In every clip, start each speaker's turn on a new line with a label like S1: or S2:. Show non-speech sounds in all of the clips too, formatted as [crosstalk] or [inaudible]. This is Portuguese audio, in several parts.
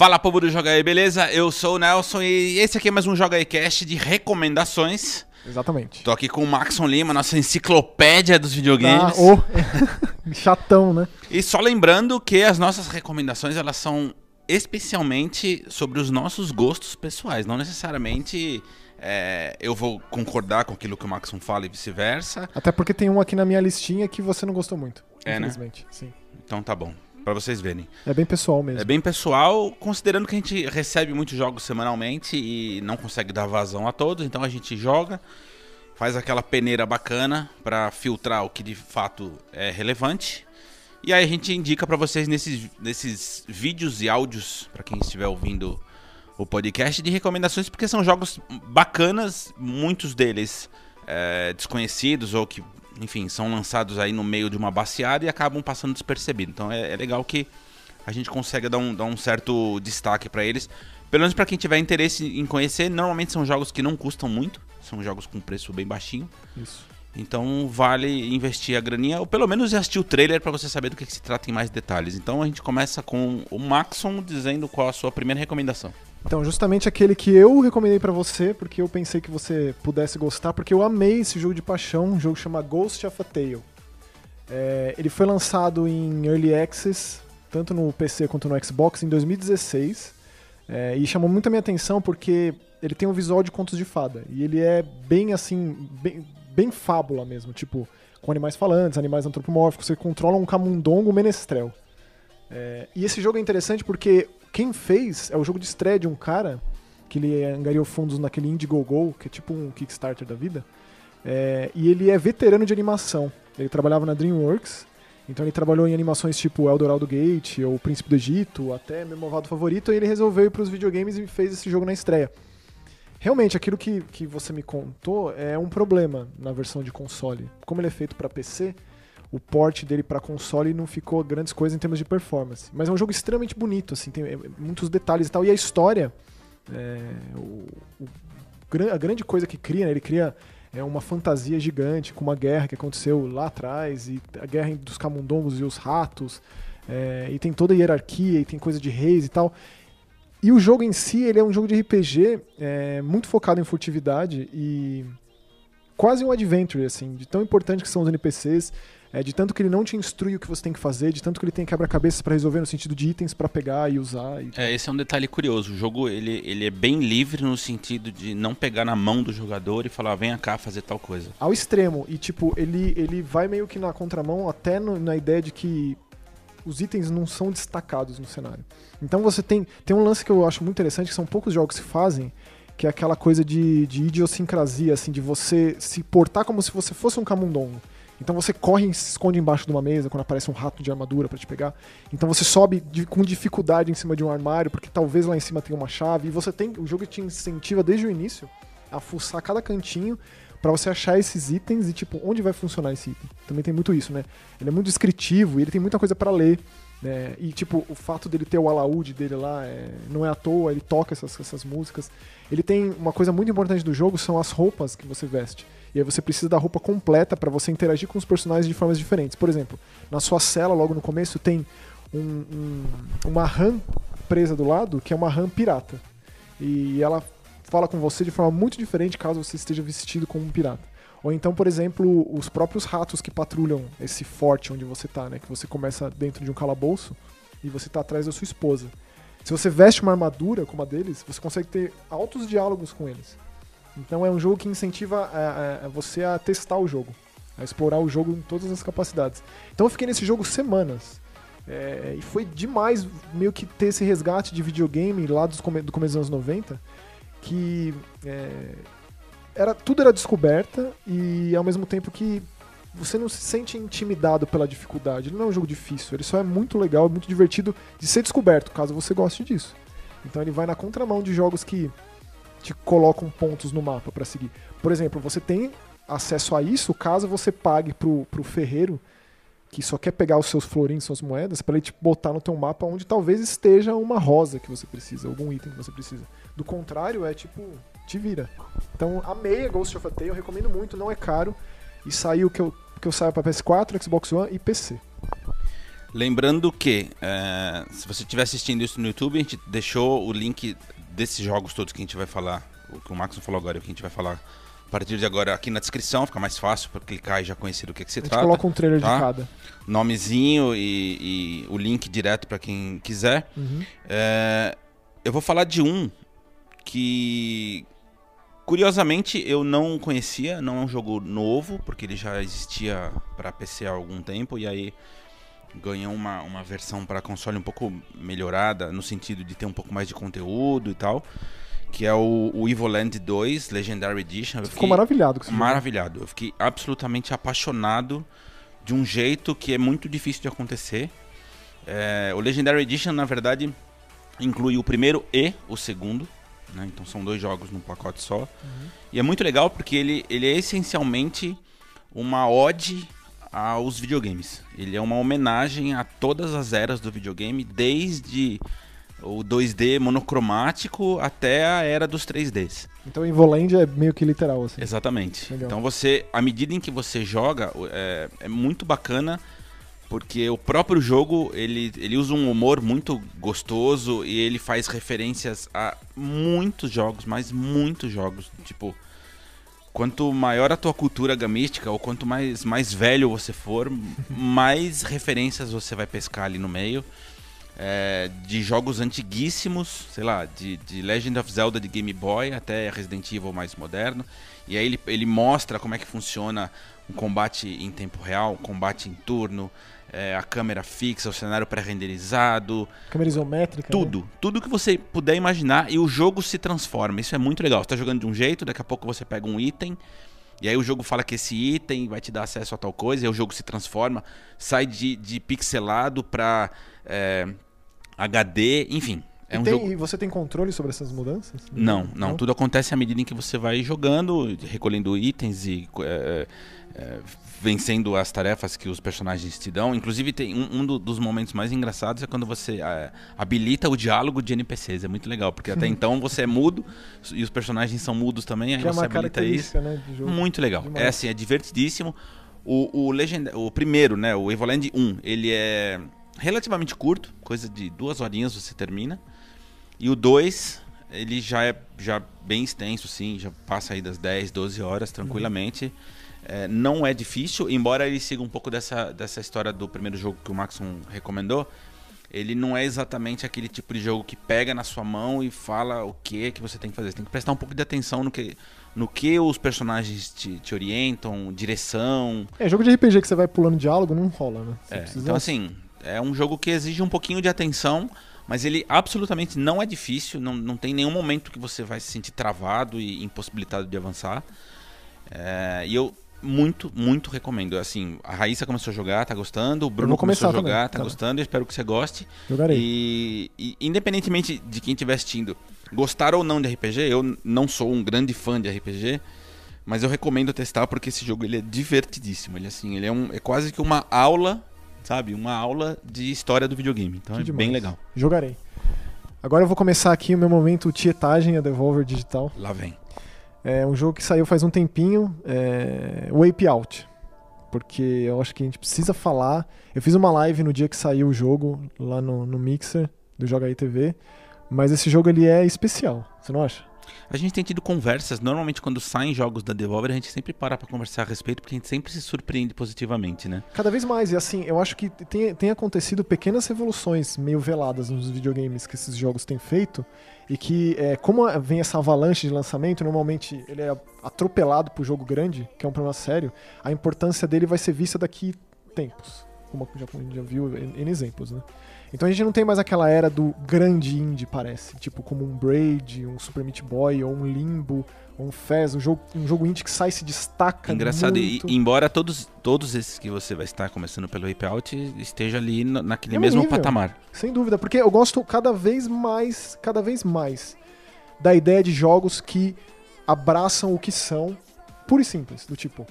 S1: Fala povo do Joga aí, beleza? Eu sou o Nelson e esse aqui é mais um Joga aí Cast de recomendações.
S2: Exatamente.
S1: Tô aqui com o Maxon Lima, nossa enciclopédia dos videogames.
S2: Ah, oh. [laughs] Chatão, né?
S1: E só lembrando que as nossas recomendações elas são especialmente sobre os nossos gostos pessoais, não necessariamente é, eu vou concordar com aquilo que o Maxon fala e vice-versa.
S2: Até porque tem um aqui na minha listinha que você não gostou muito.
S1: É, né?
S2: infelizmente. Sim.
S1: Então tá bom, Pra vocês verem.
S2: É bem pessoal mesmo.
S1: É bem pessoal, considerando que a gente recebe muitos jogos semanalmente e não consegue dar vazão a todos, então a gente joga, faz aquela peneira bacana pra filtrar o que de fato é relevante. E aí a gente indica pra vocês nesses, nesses vídeos e áudios, pra quem estiver ouvindo o podcast, de recomendações, porque são jogos bacanas, muitos deles é, desconhecidos ou que enfim, são lançados aí no meio de uma baseada e acabam passando despercebidos. Então é, é legal que a gente consegue dar um, dar um certo destaque para eles. Pelo menos para quem tiver interesse em conhecer, normalmente são jogos que não custam muito, são jogos com preço bem baixinho.
S2: Isso.
S1: Então vale investir a graninha, ou pelo menos assistir o trailer para você saber do que, que, se trata em mais detalhes. Então a gente começa com o Maxon dizendo qual a sua primeira recomendação.
S2: Então, justamente aquele que eu recomendei para você, porque eu pensei que você pudesse gostar, porque eu amei esse jogo de paixão, um jogo chamado Ghost of a Tale. É, ele foi lançado em Early Access, tanto no PC quanto no Xbox, em 2016. É, e chamou muito a minha atenção porque ele tem um visual de contos de fada. E ele é bem assim, bem, bem fábula mesmo, tipo, com animais falantes, animais antropomórficos, você controla um camundongo menestrel. É, e esse jogo é interessante porque quem fez é o jogo de estreia de um cara que ele angariou fundos naquele Indiegogo, que é tipo um Kickstarter da vida. É, e ele é veterano de animação. Ele trabalhava na DreamWorks, então ele trabalhou em animações tipo Eldorado Gate, ou Príncipe do Egito, até meu malvado favorito, e ele resolveu ir para os videogames e fez esse jogo na estreia. Realmente, aquilo que, que você me contou é um problema na versão de console. Como ele é feito para PC, o port dele para console não ficou grandes coisas em termos de performance. Mas é um jogo extremamente bonito, assim, tem é, muitos detalhes e tal. E a história, é, o, o, a grande coisa que cria, né, ele cria é uma fantasia gigante com uma guerra que aconteceu lá atrás e a guerra dos camundongos e os ratos é, e tem toda a hierarquia e tem coisa de reis e tal e o jogo em si ele é um jogo de RPG é, muito focado em furtividade e quase um adventure assim de tão importante que são os NPCs é, de tanto que ele não te instrui o que você tem que fazer, de tanto que ele tem quebra-cabeças para resolver no sentido de itens para pegar e usar. E...
S1: É, esse é um detalhe curioso. O jogo ele, ele é bem livre no sentido de não pegar na mão do jogador e falar, venha cá fazer tal coisa.
S2: Ao extremo. E tipo, ele, ele vai meio que na contramão até no, na ideia de que os itens não são destacados no cenário. Então você tem. Tem um lance que eu acho muito interessante, que são poucos jogos que fazem, que é aquela coisa de, de idiosincrasia, assim, de você se portar como se você fosse um camundongo. Então você corre e se esconde embaixo de uma mesa quando aparece um rato de armadura para te pegar. Então você sobe de, com dificuldade em cima de um armário, porque talvez lá em cima tenha uma chave. E você tem. O jogo te incentiva desde o início a fuçar cada cantinho para você achar esses itens e tipo, onde vai funcionar esse item. Também tem muito isso, né? Ele é muito descritivo e ele tem muita coisa para ler. Né? E tipo, o fato dele ter o alaúde dele lá é... não é à toa, ele toca essas, essas músicas. Ele tem uma coisa muito importante do jogo, são as roupas que você veste. E aí você precisa da roupa completa para você interagir com os personagens de formas diferentes. Por exemplo, na sua cela, logo no começo, tem um, um, uma RAM presa do lado, que é uma RAM pirata. E ela fala com você de forma muito diferente caso você esteja vestido como um pirata. Ou então, por exemplo, os próprios ratos que patrulham esse forte onde você tá, né? Que você começa dentro de um calabouço e você tá atrás da sua esposa. Se você veste uma armadura como a deles, você consegue ter altos diálogos com eles. Então é um jogo que incentiva a, a, a você a testar o jogo, a explorar o jogo em todas as capacidades. Então eu fiquei nesse jogo semanas. É, e foi demais meio que ter esse resgate de videogame lá dos come do começo dos anos 90, que é, era, tudo era descoberta e ao mesmo tempo que você não se sente intimidado pela dificuldade. Ele não é um jogo difícil, ele só é muito legal, muito divertido de ser descoberto, caso você goste disso. Então ele vai na contramão de jogos que te colocam pontos no mapa para seguir. Por exemplo, você tem acesso a isso caso você pague pro, pro ferreiro que só quer pegar os seus florins, suas moedas, para ele te botar no teu mapa onde talvez esteja uma rosa que você precisa, algum item que você precisa. Do contrário, é tipo, te vira. Então, amei a Ghost of a Tale, eu recomendo muito, não é caro. E saiu que eu, que eu saio para PS4, Xbox One e PC.
S1: Lembrando que, é, se você estiver assistindo isso no YouTube, a gente deixou o link desses jogos todos que a gente vai falar, o que o Max falou agora, o que a gente vai falar a partir de agora aqui na descrição, fica mais fácil para clicar e já conhecer do que, que se
S2: A gente
S1: trata.
S2: coloca um trailer
S1: tá?
S2: de cada.
S1: Nomezinho e, e o link direto para quem quiser.
S2: Uhum.
S1: É, eu vou falar de um que, curiosamente, eu não conhecia. Não é um jogo novo, porque ele já existia para PC há algum tempo. E aí ganhou uma, uma versão para console um pouco melhorada, no sentido de ter um pouco mais de conteúdo e tal. Que é o, o Evil Land 2 Legendary Edition. Eu
S2: Você ficou maravilhado com esse jogo.
S1: maravilhado. Eu fiquei absolutamente apaixonado de um jeito que é muito difícil de acontecer. É, o Legendary Edition, na verdade, inclui o primeiro e o segundo. Né? Então são dois jogos num pacote só. E é muito legal porque ele, ele é essencialmente uma ode aos videogames. Ele é uma homenagem a todas as eras do videogame, desde o 2D monocromático até a era dos 3Ds.
S2: Então Involand é meio que literal, assim.
S1: Exatamente.
S2: Legal.
S1: Então você, à medida em que você joga, é, é muito bacana porque o próprio jogo ele, ele usa um humor muito gostoso e ele faz referências a muitos jogos, mas muitos jogos. Tipo, quanto maior a tua cultura gamística ou quanto mais, mais velho você for, [laughs] mais referências você vai pescar ali no meio. É, de jogos antiguíssimos, sei lá, de, de Legend of Zelda de Game Boy até Resident Evil mais moderno. E aí ele, ele mostra como é que funciona um combate em tempo real, um combate em turno, é, a câmera fixa, o cenário pré-renderizado,
S2: Câmera isométrica. né?
S1: tudo. Tudo que você puder imaginar e o jogo se transforma. Isso é muito legal. Você tá jogando de um jeito, daqui a pouco você pega um item. E aí o jogo fala que esse item vai te dar acesso a tal coisa, e aí o jogo se transforma, sai de, de pixelado pra é, HD, enfim. É
S2: e,
S1: um
S2: tem-
S1: jogo.
S2: e você tem controle sobre essas mudanças?
S1: Não, não, Tudo acontece à medida em que você vai jogando, recolhendo itens e é, é, vencendo as tarefas que os personagens te dão. Inclusive, tem um, um do- dos momentos mais engraçados é quando você é, habilita o diálogo de NPCs. É muito legal, porque até então você é mudo e os personagens são mudos também. Aí
S2: Que é
S1: você habilita isso.
S2: característica, né, de jogo.
S1: Muito legal.
S2: Demais.
S1: É assim, é divertidíssimo. O, o, Legend... o primeiro, né, o Evoland 1, ele é relativamente curto, coisa de duas horinhas você termina. E o 2, ele já é já bem extenso, sim, já passa aí das 10, 12 horas tranquilamente. É, não é difícil, embora ele siga um pouco dessa, dessa história do primeiro jogo que o Maxon recomendou. Ele não é exatamente aquele tipo de jogo que pega na sua mão e fala o que que você tem que fazer. Você tem que prestar um pouco de atenção no que, no que os personagens te, te orientam, direção.
S2: É, jogo de RPG que você vai pulando diálogo não rola, né?
S1: É,
S2: precisa-
S1: Então, assim, é um jogo que exige um pouquinho de atenção, mas ele absolutamente não é difícil. Não, não tem nenhum momento que você vai se sentir travado e impossibilitado de avançar. É, e eu muito, muito recomendo. Assim, a Raíssa começou a jogar, tá gostando. O Bruno começou a jogar,
S2: também,
S1: tá
S2: tá.
S1: gostando. Eu espero que você goste.
S2: Jogarei.
S1: E, e independentemente de quem estiver assistindo, gostar ou não de RPG, eu não sou um grande fã de RPG, mas eu recomendo testar porque esse jogo ele é divertidíssimo. Ele assim, ele é, um, é quase que uma aula, sabe, uma aula de história do videogame. Então
S2: Que
S1: é
S2: demais.
S1: bem legal.
S2: Jogarei. Agora eu vou começar aqui o meu momento tietagem, a Devolver Digital.
S1: Lá vem.
S2: É um jogo que saiu faz um tempinho, é... Wape Out. Porque eu acho que a gente precisa falar. Eu fiz uma live no dia que saiu o jogo, lá no, no Mixer do Joga aí TV. Mas esse jogo ele é especial, você não acha?
S1: A gente tem tido conversas, normalmente quando saem jogos da Devolver, a gente sempre para pra conversar a respeito, porque a gente sempre se surpreende positivamente, né?
S2: Cada vez mais, e assim, eu acho que tem, tem acontecido pequenas revoluções meio veladas nos videogames que esses jogos têm feito, e que, é, como vem essa avalanche de lançamento, normalmente ele é atropelado pro jogo grande, que é um problema sério, a importância dele vai ser vista daqui tempos, como já, a gente já viu em, em exemplos, né? Então a gente não tem mais aquela era do grande indie, parece, tipo como um Braid, um Super Meat Boy, ou um Limbo, ou um Fez, um jogo, um jogo indie que sai e se destaca
S1: Engraçado, e,
S2: muito.
S1: embora todos, todos esses que você vai estar começando pelo Wape Out esteja ali na- naquele
S2: Mesmo
S1: mesmo
S2: nível.
S1: patamar.
S2: Sem dúvida, porque eu gosto cada vez mais, cada vez mais da ideia de jogos que abraçam o que são, puro e simples, do tipo,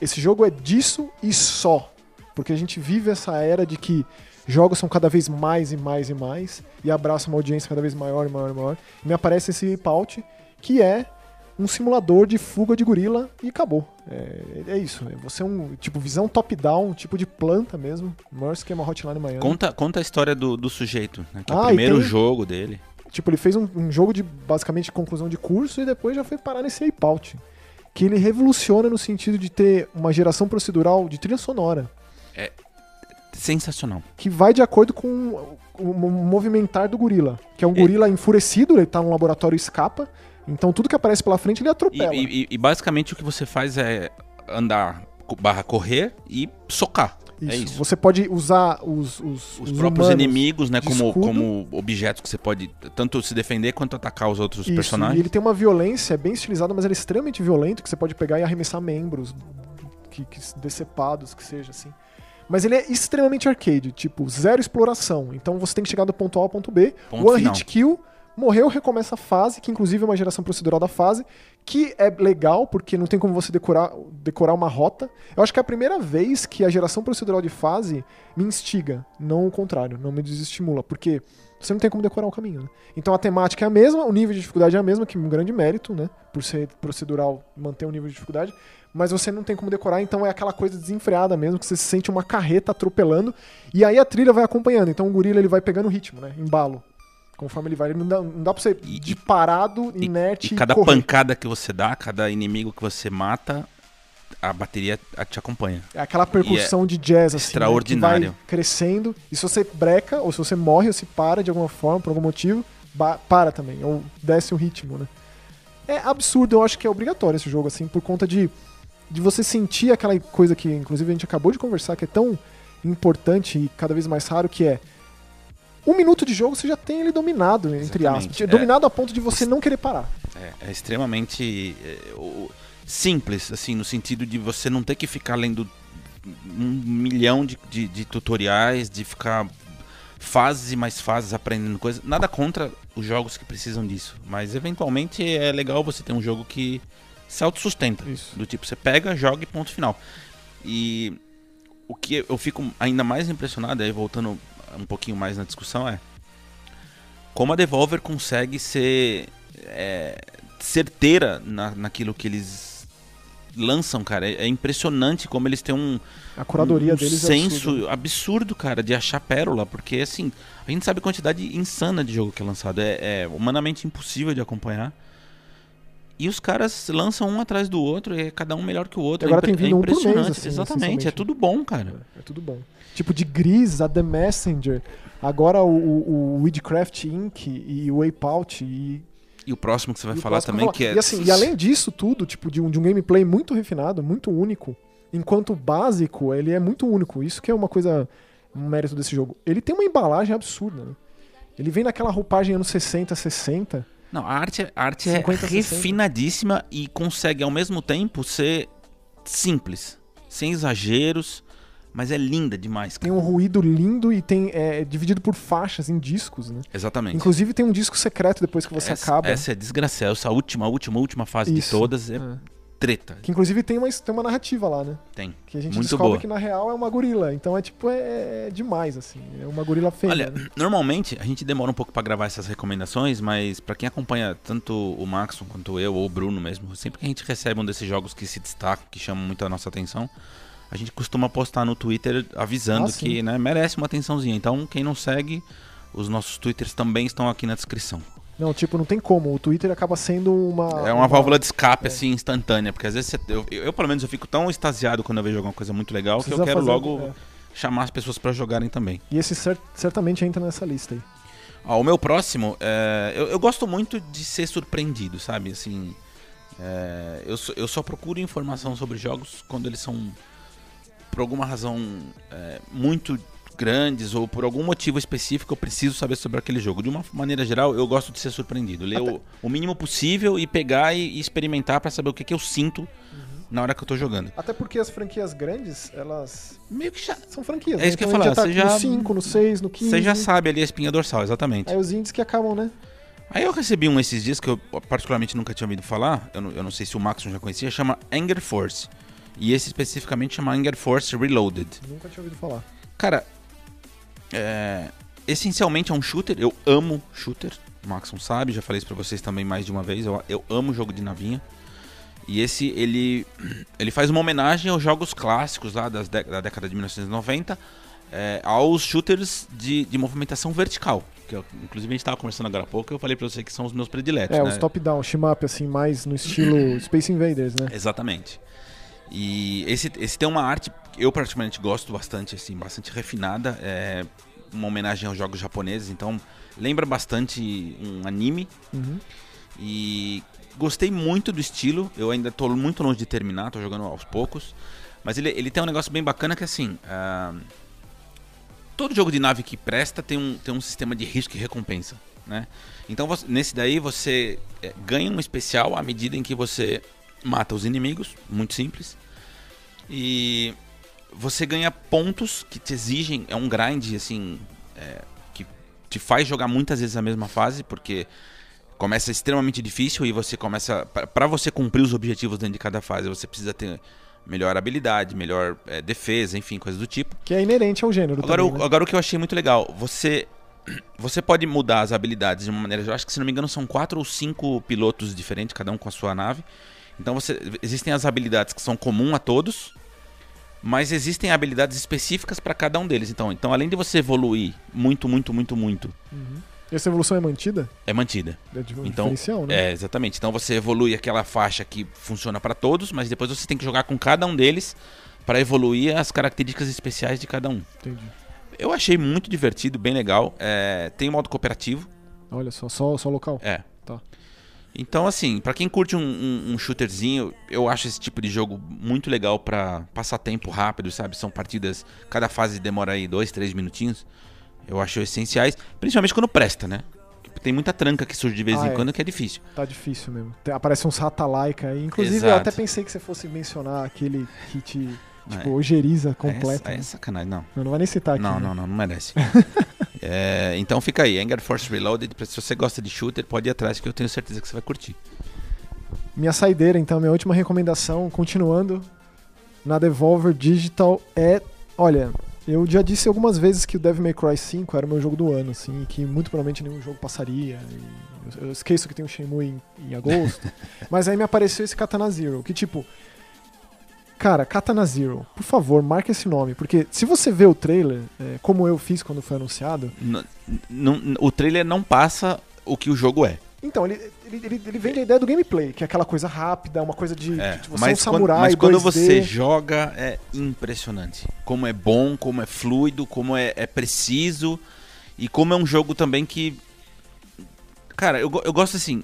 S2: esse jogo é disso e só. Porque a gente vive essa era de que jogos são cada vez mais e mais e mais e abraçam uma audiência cada vez maior e maior e maior. E me aparece esse Paut, que é um simulador de fuga de gorila e acabou. É, é isso. É você é um tipo visão top-down, tipo de planta mesmo. Mercy que é uma hotline Miami.
S1: Conta, conta a história do, do sujeito, né? Que é o
S2: Ah,
S1: primeiro
S2: tem-
S1: jogo dele.
S2: Tipo, ele fez um, um jogo de basicamente conclusão de curso e depois já foi parar nesse Ape-Out. Que ele revoluciona no sentido de ter uma geração procedural de trilha sonora.
S1: Sensacional.
S2: que vai de acordo com o, movimentar do gorila. Que é um
S1: É.
S2: gorila enfurecido, ele tá no laboratório e escapa. Então tudo que aparece pela frente ele
S1: E,
S2: atropela.
S1: e- e basicamente o que você faz é andar barra correr e socar. É isso.
S2: Você pode usar os, os,
S1: Os,
S2: os
S1: próprios inimigos, né? Como,
S2: escudo.
S1: como objetos que você pode tanto se defender quanto atacar os outros
S2: Isso,
S1: personagens.
S2: E ele tem uma violência bem estilizada, mas ele é extremamente violento, que você pode pegar e arremessar membros que, que decepados, que seja assim. Mas ele é extremamente arcade, tipo, zero exploração. Então você tem que chegar do ponto A ao ponto B,
S1: Ponto
S2: one
S1: final.
S2: hit kill, morreu, recomeça a fase, que inclusive é uma geração procedural da fase, que é legal, porque não tem como você decorar, decorar uma rota. Eu acho que é a primeira vez que a geração procedural de fase me instiga, não o contrário, não me desestimula, porque você não tem como decorar o caminho, né? Então a temática é a mesma, o nível de dificuldade é a mesma, que é um grande mérito, né? Por ser procedural, manter o nível de dificuldade, mas você não tem como decorar, então é aquela coisa desenfreada mesmo, que você se sente uma carreta atropelando, e aí a trilha vai acompanhando. Então o gorila ele vai pegando ritmo, né? Embalo. Conforme ele vai. Ele não, dá, não dá pra você
S1: E-
S2: de parado,
S1: E,
S2: inerte
S1: e cada
S2: correr.
S1: pancada que você dá, cada inimigo que você mata, a bateria te acompanha.
S2: É aquela percussão de jazz, assim, né,
S1: extraordinário.
S2: que vai crescendo. E se você breca, ou se você morre, ou se para de alguma forma, por algum motivo, para também. Ou desce o ritmo, né? É absurdo, eu acho que é obrigatório esse jogo, assim, por conta de, de você sentir aquela coisa que, inclusive, a gente acabou de conversar, que é tão importante e cada vez mais raro, que é um minuto de jogo você já tem ele dominado, entre
S1: Exatamente,
S2: aspas.
S1: é.
S2: Dominado a ponto de você não querer parar.
S1: É, é extremamente é, simples, assim, no sentido de você não ter que ficar lendo um milhão de, de- de tutoriais, de ficar fases e mais fases aprendendo coisas. Nada contra os jogos que precisam disso, mas eventualmente é legal você ter um jogo que se autossustenta.
S2: Isso.
S1: Do tipo, você pega, joga e ponto final. E o que eu fico ainda mais impressionado, aí voltando um pouquinho mais na discussão, é como a Devolver consegue ser é, certeira na, naquilo que eles lançam, cara. É, é impressionante como eles têm um,
S2: A curadoria
S1: um
S2: deles é
S1: senso
S2: absurda.
S1: absurdo, cara, de achar pérola, porque assim, a gente sabe a quantidade insana de jogo que é lançado, é, é humanamente impossível de acompanhar. E os caras lançam um atrás do outro, e é cada um melhor que o outro.
S2: E agora
S1: é,
S2: tem vindo
S1: é
S2: um por mês, assim,
S1: Exatamente, é tudo bom, cara.
S2: É tudo bom. Tipo, de Gris a The Messenger, agora o, o, o Weedcraft Inc. e o Ape-Out e...
S1: E o próximo que você vai falar também,
S2: vou
S1: que é.
S2: E, assim, e além disso tudo, tipo, de um, de um gameplay muito refinado, muito único, enquanto o básico, ele é muito único. Isso que é uma coisa, um mérito desse jogo. Ele tem uma embalagem absurda, né? Ele vem naquela roupagem anos 60, 60.
S1: Não, a arte, a arte
S2: 50,
S1: é
S2: 60.
S1: refinadíssima e consegue ao mesmo tempo ser simples, sem exageros, mas é linda demais,
S2: Tem
S1: cara.
S2: um ruído lindo e tem é, dividido por faixas em discos, né?
S1: Exatamente.
S2: Inclusive tem um disco secreto depois que você
S1: essa,
S2: acaba.
S1: essa é desgraçada, essa última, última, última fase
S2: Isso.
S1: de todas é
S2: É.
S1: treta.
S2: Que inclusive tem uma, tem uma narrativa lá, né?
S1: Tem.
S2: Que a gente
S1: Muito
S2: descobre
S1: boa.
S2: que na real é uma gorila. Então é tipo, é, é demais, assim. É uma gorila fêmea.
S1: Olha,
S2: né?
S1: normalmente a gente demora um pouco pra gravar essas recomendações, mas pra quem acompanha tanto o Maxon quanto eu ou o Bruno mesmo, sempre que a gente recebe um desses jogos que se destacam, que chamam muito a nossa atenção, a gente costuma postar no Twitter avisando
S2: Ah,
S1: que né, merece uma atençãozinha. Então, quem não segue, os nossos Twitters também estão aqui na descrição.
S2: Não, tipo, não tem como. O Twitter acaba sendo uma.
S1: é uma, válvula de escape,
S2: é.
S1: assim, instantânea, porque às vezes você- eu, eu, pelo menos, eu fico tão extasiado quando eu vejo alguma coisa muito legal que eu
S2: Precisa
S1: quero
S2: fazer-
S1: logo
S2: é.
S1: chamar as pessoas pra jogarem também.
S2: E esse cer- certamente entra nessa lista aí.
S1: Ó, o meu próximo, é, eu, eu gosto muito de ser surpreendido, sabe? Assim, é, eu, só, eu só procuro informação sobre jogos quando eles são, por alguma razão, é, muito grandes ou por algum motivo específico eu preciso saber sobre aquele jogo. De uma maneira geral, eu gosto de ser surpreendido. Ler o, o mínimo possível e pegar e, e experimentar pra saber o que, que eu sinto na hora que eu tô jogando.
S2: Até porque as franquias grandes, elas
S1: Meio que já,
S2: são franquias.
S1: É
S2: né?
S1: isso que eu
S2: então
S1: ia
S2: a
S1: falar,
S2: gente
S1: você
S2: já tá
S1: já-
S2: no 5, no 6, no 15.
S1: você já sabe ali a espinha dorsal, exatamente.
S2: Aí os indies que acabam, né?
S1: Aí eu recebi um esses dias que eu particularmente nunca tinha ouvido falar, eu não, eu não sei se o Maxon já conhecia, chama Anger Force. E esse especificamente chama Anger Force Reloaded.
S2: Nunca tinha ouvido falar.
S1: Cara, é, essencialmente é um shooter, eu amo shooter. O Maxon sabe, já falei isso pra vocês também mais de uma vez. Eu, eu amo jogo de navinha. E esse, ele, ele faz uma homenagem aos jogos clássicos lá das da década de 1990, é, aos shooters de, de movimentação vertical. Que eu, inclusive a gente estava conversando agora há pouco, eu falei para você que são os meus prediletos.
S2: É,
S1: né?
S2: os top-down, shmup, assim, mais no estilo [coughs] Space Invaders, né?
S1: Exatamente. E esse, esse tem uma arte que eu particularmente gosto bastante, assim, bastante refinada. É uma homenagem aos jogos japoneses, então lembra bastante um anime.
S2: Uhum.
S1: E gostei muito do estilo. Eu ainda estou muito longe de terminar, estou jogando aos poucos. Mas ele, ele tem um negócio bem bacana que assim. Uh, todo jogo de nave que presta tem um, tem um sistema de risco e recompensa. Né? Então você, nesse daí você é, ganha um especial à medida em que você mata os inimigos, muito simples. E você ganha pontos que te exigem, é um grind assim, é, que te faz jogar muitas vezes a mesma fase, porque começa extremamente difícil e você começa para você cumprir os objetivos dentro de cada fase, você precisa ter melhor habilidade, melhor é, defesa, enfim, coisas do tipo.
S2: Que é inerente ao gênero.
S1: Agora,
S2: também,
S1: o,
S2: né?
S1: agora o que eu achei muito legal, você [clears throat] você pode mudar as habilidades de uma maneira, eu acho que se não me engano são quatro ou cinco pilotos diferentes, cada um com a sua nave. Então você existem as habilidades que são comuns a todos, mas existem habilidades específicas para cada um deles. Então, então além de você evoluir muito, muito, muito, muito,
S2: uhum. essa evolução é mantida?
S1: É mantida.
S2: É de um
S1: então,
S2: né?
S1: É, exatamente. Então você evolui aquela faixa que funciona para todos, mas depois você tem que jogar com cada um deles para evoluir as características especiais de cada um.
S2: Entendi.
S1: Eu achei muito divertido, bem legal. É, tem modo cooperativo.
S2: Olha só, só, só local.
S1: É. Então, assim, para quem curte um, um, um, shooterzinho, eu acho esse tipo de jogo muito legal para passar tempo rápido, sabe? São partidas, cada fase demora aí dois, três minutinhos. Eu acho essenciais, principalmente quando presta, né? Tem muita tranca que surge de vez
S2: Ah,
S1: em
S2: é.
S1: quando que é difícil.
S2: Tá difícil mesmo. Tem- Aparece uns ratalaika aí. Inclusive, eu
S1: Exato.
S2: até pensei que você fosse mencionar aquele kit, tipo,
S1: É.
S2: ojeriza
S1: Aí
S2: completo.
S1: é, é
S2: né?
S1: sacanagem, não.
S2: Não, não vai nem citar aqui.
S1: Não,
S2: né?
S1: não, não, não merece. [laughs] É, então fica aí, Anger Force Reloaded. Se você gosta de shooter, pode ir atrás que eu tenho certeza que você vai curtir.
S2: Minha saideira, então, minha última recomendação, continuando na Devolver Digital, é. Olha, eu já disse algumas vezes que o Devil May Cry 5 era o meu jogo do ano, assim, e que muito provavelmente nenhum jogo passaria. eu, esqueço que tem o Shenmue em, em agosto. [laughs] mas aí me apareceu esse Katana Zero, que tipo. Cara, Katana Zero, por favor, marque esse nome, porque se você vê o trailer, é, como eu fiz quando foi anunciado,
S1: o trailer não passa o que o jogo é.
S2: Então, ele, ele, ele, ele vende a ideia do gameplay, que é aquela coisa rápida, uma coisa de,
S1: É,
S2: de você
S1: mas,
S2: é um
S1: quando,
S2: samurai,
S1: mas quando
S2: 2D.
S1: você joga é impressionante. Como é bom, como é fluido, como é, é preciso e como é um jogo também que. Cara, eu, eu gosto assim.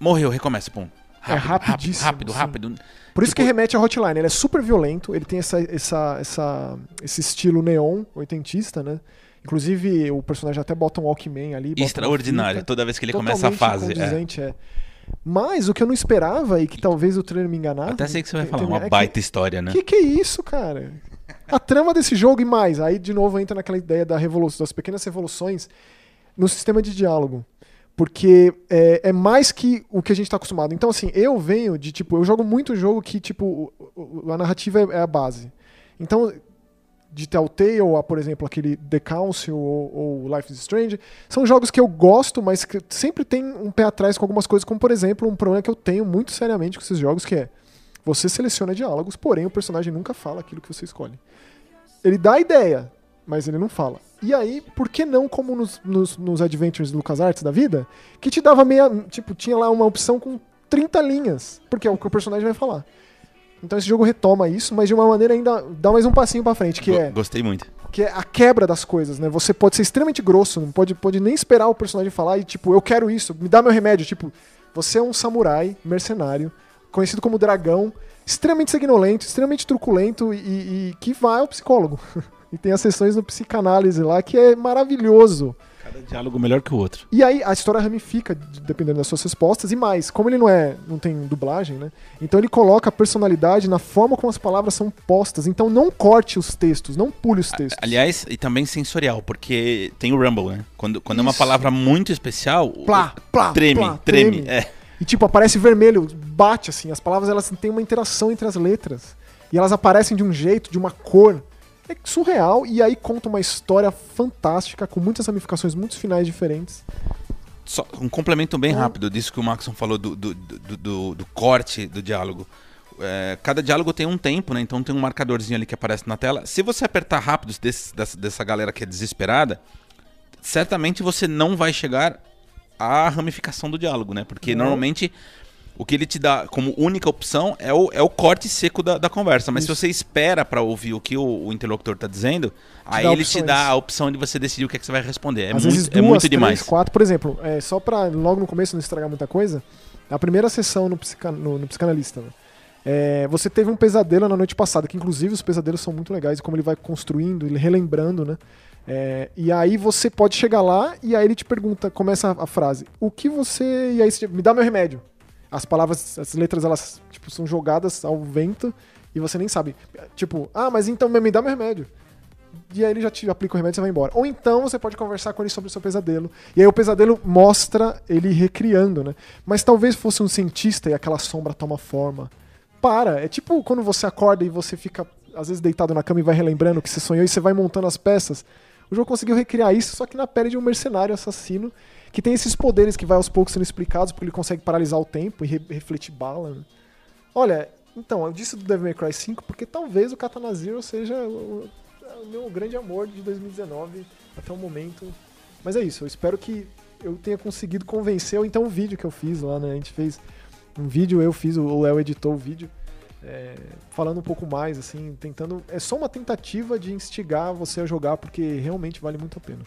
S1: Morreu, recomeça, pum.
S2: É rapidíssimo,
S1: Rápido,
S2: sim.
S1: rápido.
S2: Por isso
S1: tipo-
S2: que remete a Hotline, ele é super violento, ele tem essa, essa, essa, esse estilo neon, oitentista, né? Inclusive, o personagem até bota um Walkman ali.
S1: Extraordinário. Toda vez que ele começa a fase. É.
S2: é. Mas o que eu não esperava e que talvez o trailer me enganasse.
S1: Até sei que você vai falar, uma
S2: é que-
S1: baita história, né?
S2: Que que é isso, cara? A trama desse jogo e mais. Aí, de novo, entra naquela ideia da revolução, das pequenas revoluções no sistema de diálogo. Porque é, é mais que o que a gente tá acostumado. Então, assim, eu venho de, tipo, eu jogo muito jogo que, tipo, a narrativa é, é a base. Então, de Telltale, a, por exemplo, aquele The Council ou, ou Life is Strange, são jogos que eu gosto, mas que sempre tem um pé atrás com algumas coisas, como, por exemplo, um problema que eu tenho muito seriamente com esses jogos, que é você seleciona diálogos, porém o personagem nunca fala aquilo que você escolhe. Ele dá a ideia, mas ele não fala. E aí, por que não como nos, nos, nos Adventures do LucasArts da vida, que te dava meia. Tipo, tinha lá uma opção com 30 linhas, porque é o que o personagem vai falar. Então esse jogo retoma isso, mas de uma maneira ainda dá mais um passinho pra frente, que
S1: Go-
S2: é,
S1: Gostei muito.
S2: que é a quebra das coisas, né? Você pode ser extremamente grosso, não pode, pode nem esperar o personagem falar e tipo, eu quero isso, me dá meu remédio. Tipo, você é um samurai mercenário, conhecido como dragão, extremamente sanguinolento, extremamente truculento e, e que vai ao psicólogo. [laughs] e tem as sessões no psicanálise lá que é maravilhoso.
S1: Cada diálogo melhor que o outro.
S2: E aí a história ramifica de- dependendo das suas respostas e mais, como ele não é, não tem dublagem, né? Então ele coloca a personalidade na forma como as palavras são postas. Então não corte os textos, não pule os textos.
S1: Aliás, e também sensorial, porque tem o Rumble, né? Quando, quando é uma palavra muito especial,
S2: Plá, plá,
S1: treme,
S2: plá,
S1: treme.
S2: treme.
S1: É.
S2: E tipo, aparece vermelho, bate assim, as palavras elas têm uma interação entre as letras. E elas aparecem de um jeito, de uma cor. É surreal e aí conta uma história fantástica com muitas ramificações, muitos finais diferentes.
S1: só um complemento bem
S2: Hum.
S1: rápido disso que o Maxon falou do, do, do, do- do corte do diálogo. É, cada diálogo tem um tempo, né? Então tem um marcadorzinho ali que aparece na tela. Se você apertar rápido desse- dessa, dessa galera que é desesperada, certamente você não vai chegar à ramificação do diálogo, né? Porque normalmente o que ele te dá como única opção é o, é o corte seco da, da conversa. Mas
S2: Isso.
S1: se você espera pra ouvir o que o, o interlocutor tá dizendo, aí
S2: dá
S1: ele te
S2: opções.
S1: dá a opção de você decidir o que, é que você vai responder. É
S2: Às
S1: muito,
S2: vezes
S1: é
S2: duas,
S1: muito
S2: três,
S1: demais.
S2: quatro. Por exemplo, é, só pra logo no começo não estragar muita coisa, a primeira sessão no, psica- no- no psicanalista, né? É, você teve um pesadelo na noite passada, que inclusive os pesadelos são muito legais, e como ele vai construindo, ele relembrando, né? É, e aí você pode chegar lá e aí ele te pergunta, começa a, a frase, o que você. E aí você, me dá meu remédio. As palavras, as letras, elas tipo, são jogadas ao vento e você nem sabe. Tipo, ah, mas então me dá meu remédio. E aí ele já te aplica o remédio e você vai embora. Ou então você pode conversar com ele sobre o seu pesadelo. E aí o pesadelo mostra ele recriando, né? Mas talvez fosse um cientista e aquela sombra toma forma. Para. É tipo quando você acorda e você fica, às vezes, deitado na cama e vai relembrando o que você sonhou e você vai montando as peças. O jogo conseguiu recriar isso, só que na pele de um mercenário assassino que tem esses poderes que vai aos poucos sendo explicados, porque ele consegue paralisar o tempo e re- refletir bala. né? Olha, então, eu disse do Devil May Cry 5 porque talvez o Katana Zero seja o, o meu grande amor de 2019 até o momento. Mas é isso, eu espero que eu tenha conseguido convencer, ou então o vídeo que eu fiz lá, né? A gente fez um vídeo, eu fiz, o Léo editou o vídeo, é, falando um pouco mais, assim, tentando. É só uma tentativa de instigar você a jogar, porque realmente vale muito a pena.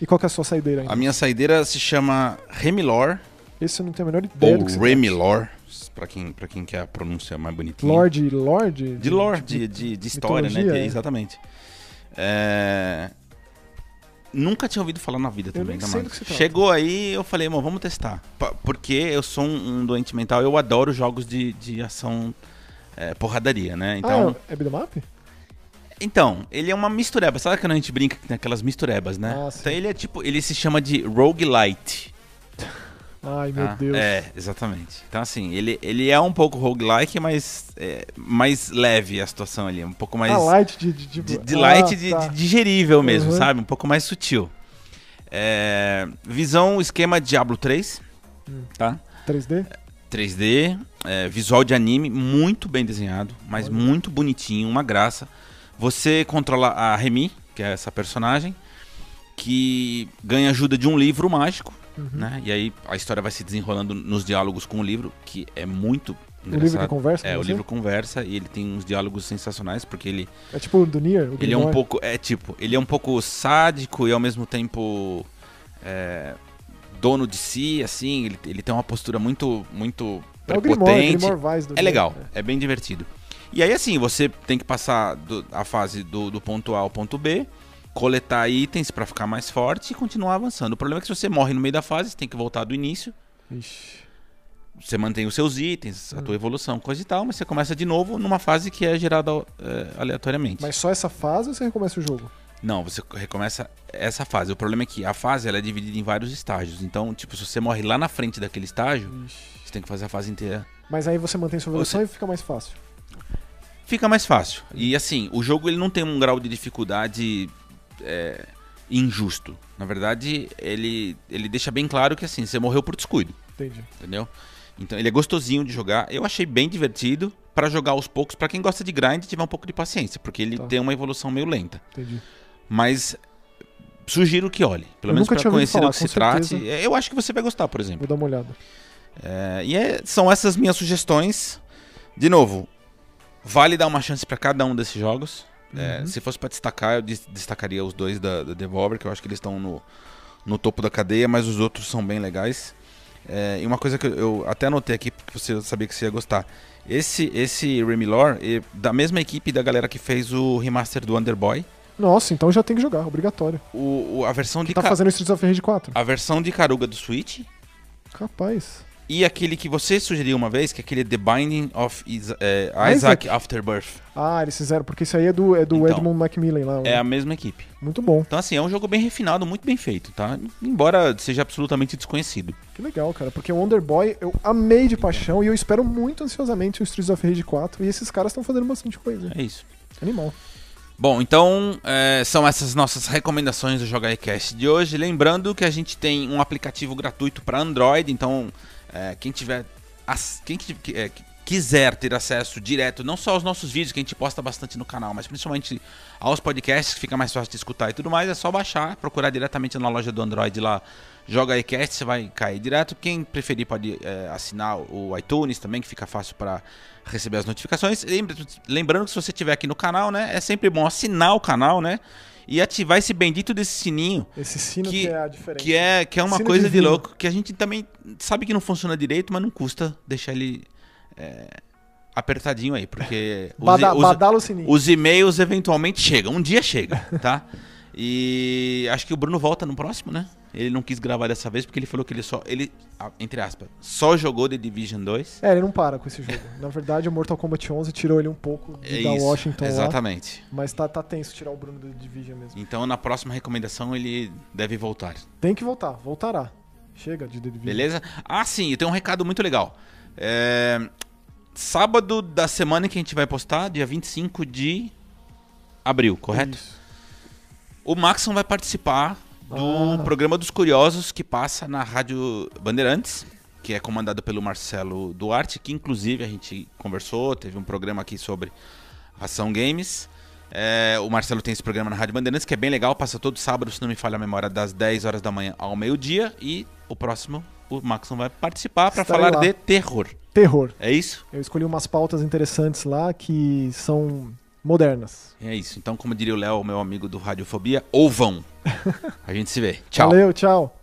S2: E qual que é a sua saideira ainda?
S1: A minha saideira se chama Remilor,
S2: Esse eu não tenho a menor ideia
S1: ou
S2: do que
S1: Remilor, pra quem, pra quem quer a pronúncia mais bonitinha.
S2: Lorde, Lorde?
S1: De lore, de, de, de história, né? De-
S2: é.
S1: exatamente. É, Nunca tinha ouvido falar na vida
S2: Eu
S1: também,
S2: nem
S1: né,
S2: sei do que trata.
S1: Chegou aí, eu falei, mano, vamos testar. Porque eu sou um, um doente mental, eu adoro jogos de, de ação é, porradaria, né? Então,
S2: Ah, é beat'em up?
S1: então, ele é uma mistureba. Sabe quando a gente brinca que tem aquelas misturebas, né?
S2: Ah,
S1: então ele é tipo, ele se chama de roguelite.
S2: Ai, meu
S1: tá?
S2: Deus.
S1: É, exatamente. Então assim, ele, ele é um pouco roguelike, mas é, mais leve a situação ali, um pouco mais
S2: Ah, light de... De, de,
S1: de,
S2: ah,
S1: light, de,
S2: tá.
S1: de digerível mesmo,
S2: Uhum.
S1: sabe? Um pouco mais sutil. É, visão, esquema Diablo 3,
S2: Hum.
S1: tá?
S2: 3D?
S1: 3D, é, visual de anime, muito bem desenhado, mas
S2: Olha.
S1: muito bonitinho, uma graça. Você controla a Remy, que é essa personagem, que ganha ajuda de um livro mágico,
S2: Uhum.
S1: né? E aí a história vai se desenrolando nos diálogos com o livro, que é muito
S2: O livro que
S1: engraçado.
S2: conversa
S1: É, o
S2: você?
S1: livro conversa e ele tem uns diálogos sensacionais, porque ele
S2: É tipo o do Nier? O
S1: ele é um pouco. É tipo, ele é um pouco sádico e ao mesmo tempo. é, dono de si, assim. Ele, ele tem uma postura muito. muito
S2: É o Grimoire,
S1: prepotente.
S2: Grimoire do
S1: É
S2: Nier,
S1: legal,
S2: né?
S1: é bem divertido. E aí, assim, você tem que passar do- a fase do, do ponto A ao ponto B, coletar itens pra ficar mais forte e continuar avançando. O problema é que se você morre no meio da fase, você tem que voltar do início.
S2: Ixi.
S1: Você mantém os seus itens, a
S2: Hum.
S1: tua evolução, coisa e tal, mas você começa de novo numa fase que é gerada é, aleatoriamente.
S2: Mas só essa fase ou você recomeça o jogo?
S1: Não, você recomeça essa fase. O problema é que a fase ela é dividida em vários estágios. Então, tipo, se você morre lá na frente daquele estágio,
S2: Ixi.
S1: você tem que fazer a fase inteira.
S2: Mas aí você mantém sua evolução e fica mais fácil.
S1: Fica mais fácil. E assim, o jogo ele não tem um grau de dificuldade é, injusto. Na verdade, ele, ele deixa bem claro que assim, você morreu por descuido,
S2: Entendi.
S1: entendeu? Então ele é gostosinho de jogar. Eu achei bem divertido pra jogar aos poucos. Pra quem gosta de grind, tiver um pouco de paciência, porque ele
S2: Tá.
S1: tem uma evolução meio lenta.
S2: Entendi.
S1: Mas sugiro que olhe, pelo
S2: Eu
S1: menos
S2: ouvido
S1: conhecer
S2: falar,
S1: do que se
S2: certeza.
S1: trate. É, Eu acho que você vai gostar, por exemplo.
S2: Vou dar uma olhada.
S1: É, e é- são essas minhas sugestões. De novo, vale dar uma chance pra cada um desses jogos. É,
S2: Uhum.
S1: se fosse pra destacar, eu des- destacaria os dois da, da Devolver, que eu acho que eles estão no, no topo da cadeia, mas os outros são bem legais. É, e uma coisa que eu, até anotei aqui, porque você sabia que você ia gostar. Esse, esse Remilor, é da mesma equipe da galera que fez o remaster do Underboy.
S2: Nossa, então já tem que jogar, obrigatório.
S1: O, o- a versão de
S2: Tá fazendo Streets of Rage 4?
S1: a versão de Caruga do Switch
S2: Capaz.
S1: E aquele que você sugeriu uma vez, que é aquele The Binding of Isa- é,
S2: Isaac.
S1: Isaac Afterbirth.
S2: Ah, eles fizeram, porque isso aí é do, é do
S1: Então,
S2: Edmund Macmillan lá.
S1: É a mesma equipe.
S2: Muito bom.
S1: Então, assim, é um jogo bem refinado, muito bem feito, tá? Embora seja absolutamente desconhecido.
S2: Que legal, cara. Porque o Wonder Boy eu amei de paixão e eu espero muito ansiosamente o Streets of Rage 4. E esses caras estão fazendo bastante coisa.
S1: É isso.
S2: Animal.
S1: Bom, então é, são essas nossas recomendações do Joga Cast de hoje. Lembrando que a gente tem um aplicativo gratuito para Android, então é, quem tiver. Quem é, quiser ter acesso direto, não só aos nossos vídeos que a gente posta bastante no canal, mas principalmente aos podcasts, que fica mais fácil de escutar e tudo mais, é só baixar, procurar diretamente na loja do Android lá, joga iCast, você vai cair direto. Quem preferir pode é, assinar o iTunes também, que fica fácil para receber as notificações. Lembrando que se você estiver aqui no canal, né, é sempre bom assinar o canal, né? E ativar esse bendito desse sininho.
S2: Esse sino que, que é a diferença.
S1: Que é, que é uma Sino coisa de louco, que a gente também sabe que não funciona direito, mas não custa deixar ele é, apertadinho aí, porque [laughs]
S2: Bada, os,
S1: os, os e-mails eventualmente chegam. Um dia chega, tá? E acho que o Bruno volta no próximo, né? Ele não quis gravar dessa vez porque ele falou que ele só. Ele, entre aspas, só jogou The Division 2.
S2: É, ele não para com esse jogo. Na verdade, o Mortal Kombat 11 tirou ele um pouco é da Washington
S1: Exatamente.
S2: Lá, mas tá, tá tenso tirar o Bruno do The Division mesmo.
S1: Então, na próxima recomendação, ele deve voltar.
S2: Tem que voltar, voltará. Chega de The Division.
S1: Beleza? Ah, sim, eu tenho um recado muito legal. É, sábado da semana que a gente vai postar, dia 25 de abril, correto? Isso. O Maxon vai participar do ah. programa dos curiosos que passa na Rádio Bandeirantes, que é comandado pelo Marcelo Duarte, que inclusive a gente conversou, teve um programa aqui sobre ação games. É, o Marcelo tem esse programa na Rádio Bandeirantes, que é bem legal, passa todo sábado, se não me falha a memória, das 10 horas da manhã ao meio-dia. E o próximo, o Maxon vai participar para falar lá. de terror
S2: terror.
S1: É isso?
S2: Eu escolhi umas pautas interessantes lá que são modernas.
S1: É isso. Então, como diria o Léo, meu amigo do Radiofobia, ou vão. [laughs] A gente se vê. Tchau.
S2: Valeu, tchau.